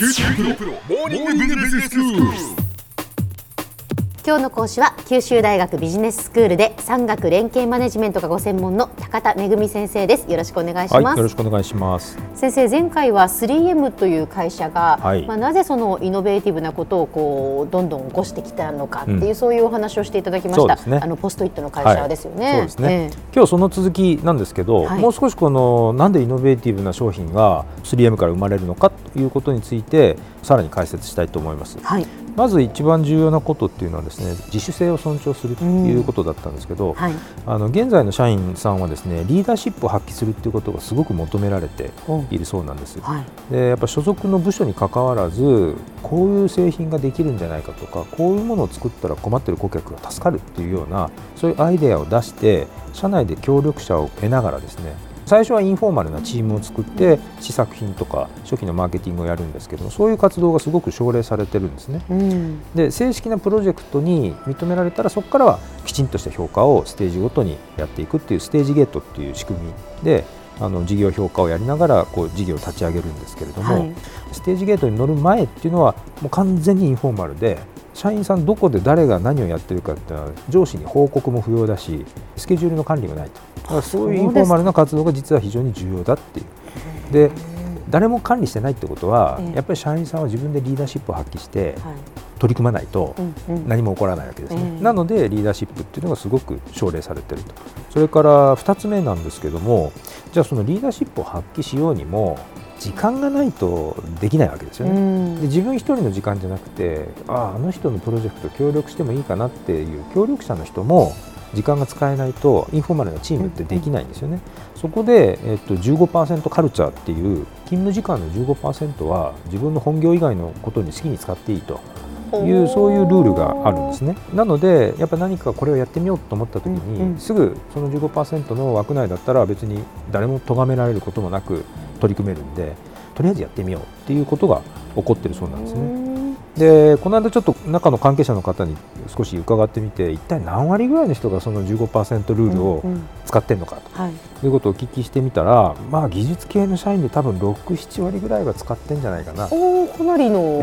九州大学モーニングビジネススクール。今日の講師は九州大学ビジネススクールで産学連携マネジメントがご専門の高田恵先生です。よろしくお願いします、はい、よろしくお願いします。先生前回は 3M という会社が、はい、まあなぜそのイノベーティブなことをこうどんどん起こしてきたのかっていう、うん、そういうお話をしていただきました、ね、あのポストイットの会社ですよね、はい、そうですね、えー、今日その続きなんですけど、もう少しこのなんでイノベーティブな商品が 3M から生まれるのかということについてさらに解説したいと思います、はいまず一番重要なことっていうのはですね自主性を尊重するということだったんですけど、うん。はい、あの現在の社員さんはですねリーダーシップを発揮するっていうことがすごく求められているそうなんです。はい、でやっぱ所属の部署にかかわらずこういう製品ができるんじゃないかとかこういうものを作ったら困ってる顧客が助かるっていうようなそういうアイデアを出して社内で協力者を得ながらですね最初はインフォーマルなチームを作って試作品とか初期のマーケティングをやるんですけどもそういう活動がすごく奨励されてるんですね。うん、で正式なプロジェクトに認められたらそこからはきちんとした評価をステージごとにやっていくっていうステージゲートっていう仕組みであの事業評価をやりながらこう事業を立ち上げるんですけれども、はい、ステージゲートに乗る前っていうのはもう完全にインフォーマルで社員さんどこで誰が何をやってるかっていうのは上司に報告も不要だしスケジュールの管理もないとからそういうインフォーマルな活動が実は非常に重要だっていう。で誰も管理してないってことは、やっぱり社員さんは自分でリーダーシップを発揮して、取り組まないと何も起こらないわけですね、なのでリーダーシップっていうのがすごく奨励されてると。それから2つ目なんですけどもじゃあそのリーダーシップを発揮しようにも時間がないとできないわけですよね、で自分一人の時間じゃなくてあああの人のプロジェクト協力してもいいかなっていう協力者の人も時間が使えないとインフォーマルなチームってできないんですよね。そこで、えっと、15%カルチャーっていう勤務時間の15%は自分の本業以外のことに好きに使っていいというそういうルールがあるんですね。なのでやっぱ何かこれをやってみようと思った時に、すぐその15%の枠内だったら別に誰も咎められることもなく取り組めるんでとりあえずやってみようっていうことが起こってるそうなんですね。でこの間ちょっと中の関係者の方に少し伺ってみて一体何割ぐらいの人がその15%ルールを使ってるのかとい。うことをお聞きしてみたら、まあ、技術系の社員で多分67割ぐらいは使ってんじゃないかな。おかなりの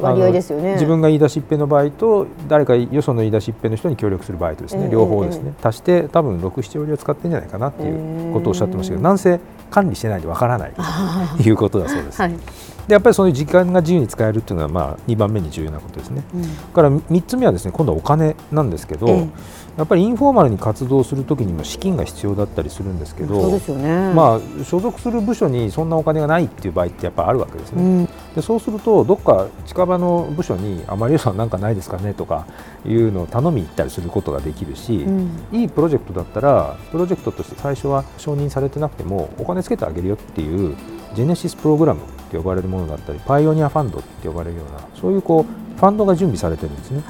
割合ですよね、ええ、自分が言い出しっぺの場合と誰かよその言い出しっぺの人に協力する場合とですね、え、両方ですね、足して多分67割は使ってんじゃないかなっていうことをおっしゃってましたけど、なんせ管理してないでわからないということだそうです。はいでやっぱりそういう時間が自由に使えるっていうのはまあ2番目に重要なことですね。うん、から3つ目はですね今度はお金なんですけど、えやっぱりインフォーマルに活動するときにも資金が必要だったりするんですけど、ね、まあ、所属する部署にそんなお金がないっていう場合ってやっぱあるわけですね、うん、でそうするとどっか近場の部署にあまり予算なんかないですかねとかいうのを頼みに行ったりすることができるし、うん、いいプロジェクトだったらプロジェクトとして最初は承認されてなくてもお金つけてあげるよっていうジェネシスプログラムって呼ばれるものだったりパイオニアファンドって呼ばれるようなそういうこうファンドが準備されてるんですね。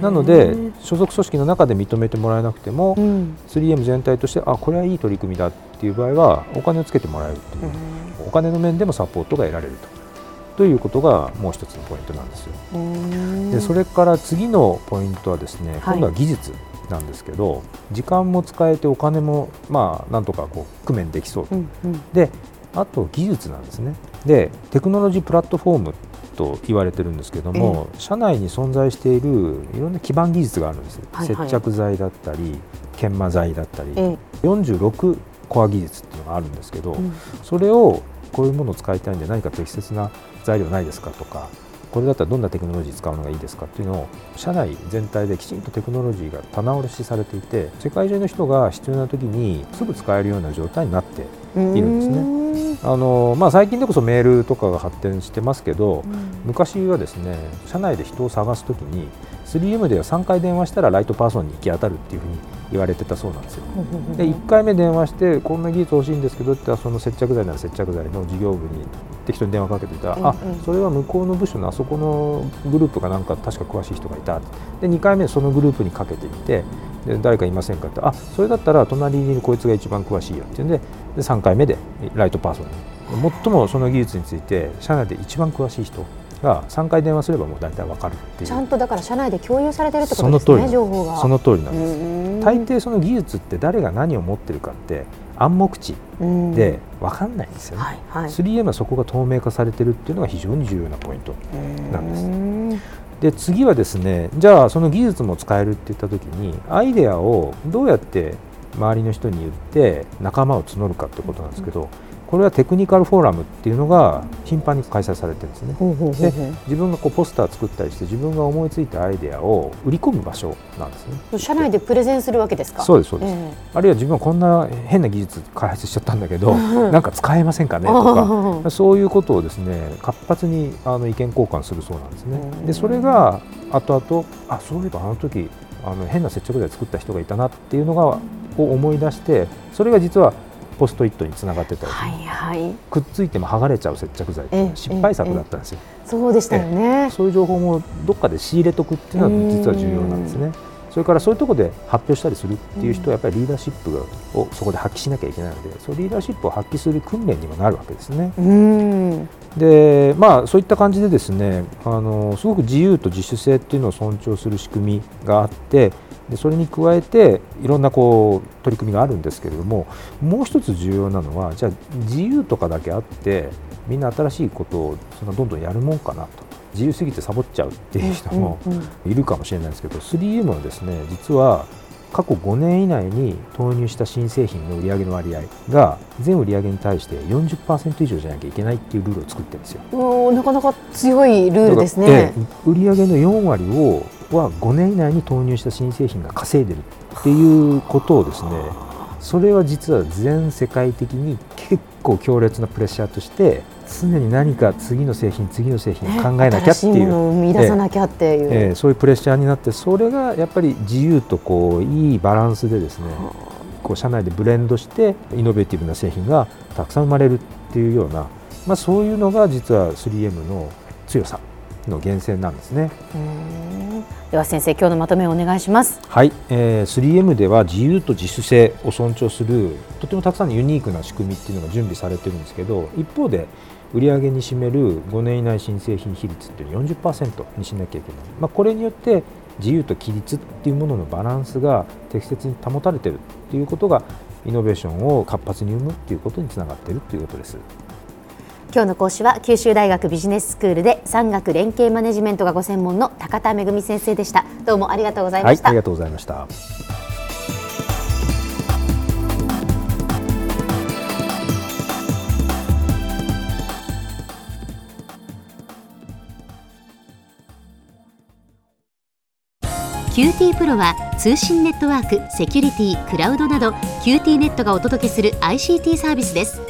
なので所属組織の中で認めてもらえなくても、うん、3M 全体としてあこれはいい取り組みだっていう場合はお金をつけてもらえるという、お金の面でもサポートが得られると。ということがもう一つのポイントなんですよ。でそれから次のポイントはですね、今度は技術なんですけど、時間も使えてお金もまあなんとかこう工面できそうと、うんうん、であと技術なんですね。でテクノロジープラットフォームと言われてるんですけども、えー、社内に存在しているいろんな基盤技術があるんです、はいはい、接着剤だったり研磨剤だったり、えー、46コア技術っていうのがあるんですけど、うん、それをこういうものを使いたいんで何か適切な材料ないですかとかこれだったらどんなテクノロジー使うのがいいですかっていうのを社内全体できちんとテクノロジーが棚卸しされていて世界中の人が必要な時にすぐ使えるような状態になっているんですね。あのまあ、最近でこそメールとかが発展してますけど、昔はですね社内で人を探す時に 3M では3回電話したら right person に行き当たるっていうふうに言われてたそうなんですよ。で1回目電話してこんな技術欲しいんですけどってその接着剤なら接着剤の事業部に適当に電話かけていたら、うんうん、あそれは向こうの部署のあそこのグループかなんか確か詳しい人がいたで2回目そのグループにかけてみてで誰かいませんかってあそれだったら隣にいるこいつが一番詳しいよっていうんでで3回目で right person に。最もその技術について社内で一番詳しい人が3回電話すればもう大体分かるっていう。ちゃんとだから社内で共有されてるってことですね情報が。その通りなんです。大抵その技術って誰が何を持ってるかって暗黙知で分かんないんですよね、はいはい、3M はそこが透明化されてるっていうのが非常に重要なポイントなんです。で次はですねじゃあその技術も使えるって言った時にアイデアをどうやって周りの人に言って仲間を募るかってことなんですけど、これはテクニカルフォーラムっていうのが頻繁に開催されてるんですね。で自分がこうポスター作ったりして自分が思いついたアイデアを売り込む場所なんですね。社内でプレゼンするわけですか？そうですそうです。えー、あるいは自分はこんな変な技術開発しちゃったんだけど、なんか使えませんかね？とか、そういうことをですね活発にあの意見交換するそうなんですね。でそれが後々あそういえばあの時あの変な接着剤作った人がいたなっていうのがを思い出してそれが実はポストイットにつながってたり、はいはい、くっついても剥がれちゃう接着剤失敗作だったんですよ。そうでしたよね。そういう情報もどっかで仕入れとくっていうのは実は重要なんですね。それからそういうところで発表したりするっていう人はやっぱりリーダーシップをそこで発揮しなきゃいけないのでそのリーダーシップを発揮する訓練にもなるわけですね。でまあそういった感じでですねあのすごく自由と自主性っていうのを尊重する仕組みがあってでそれに加えていろんなこう取り組みがあるんですけれどももう一つ重要なのはじゃあ自由とかだけあってみんな新しいことをそのどんどんやるもんかなと自由すぎてサボっちゃうっていう人もいるかもしれないですけど 3M はですね実は過去5年以内に投入した新製品の売上の割合が全売上に対して40%以上じゃなきゃいけないっていうルールを作ってるんですよ。おなかなか強いルールですね。売上の4割をは5年以内に投入した新製品が稼いでるっていうことをですねそれは実は全世界的に結構強烈なプレッシャーとして常に何か次の製品次の製品を考えなきゃっていう、生み出さなきゃっていう、えー、そういうプレッシャーになってそれがやっぱり自由とこういいバランスでですねこう社内でブレンドしてイノベーティブな製品がたくさん生まれるっていうような、まあ、そういうのが実は 3M の強さの源泉なんですね。では先生今日のまとめをお願いします。はい、えー、3M では自由と自主性を尊重するとてもたくさんのユニークな仕組みっていうのが準備されてるんですけど一方で売上に占める5年以内新製品比率っていうのは40%にしなきゃいけない、まあ、これによって自由と規律っていうもののバランスが適切に保たれてるっていうことがイノベーションを活発に生むっていうことにつながっているということです。今日の講師は九州大学ビジネススクールで産学連携マネジメントがご専門の高田恵先生でした。どうもありがとうございました、はい、ありがとうございました。QT プロは通信ネットワーク、セキュリティ、クラウドなど QT ネットがお届けする ICT サービスです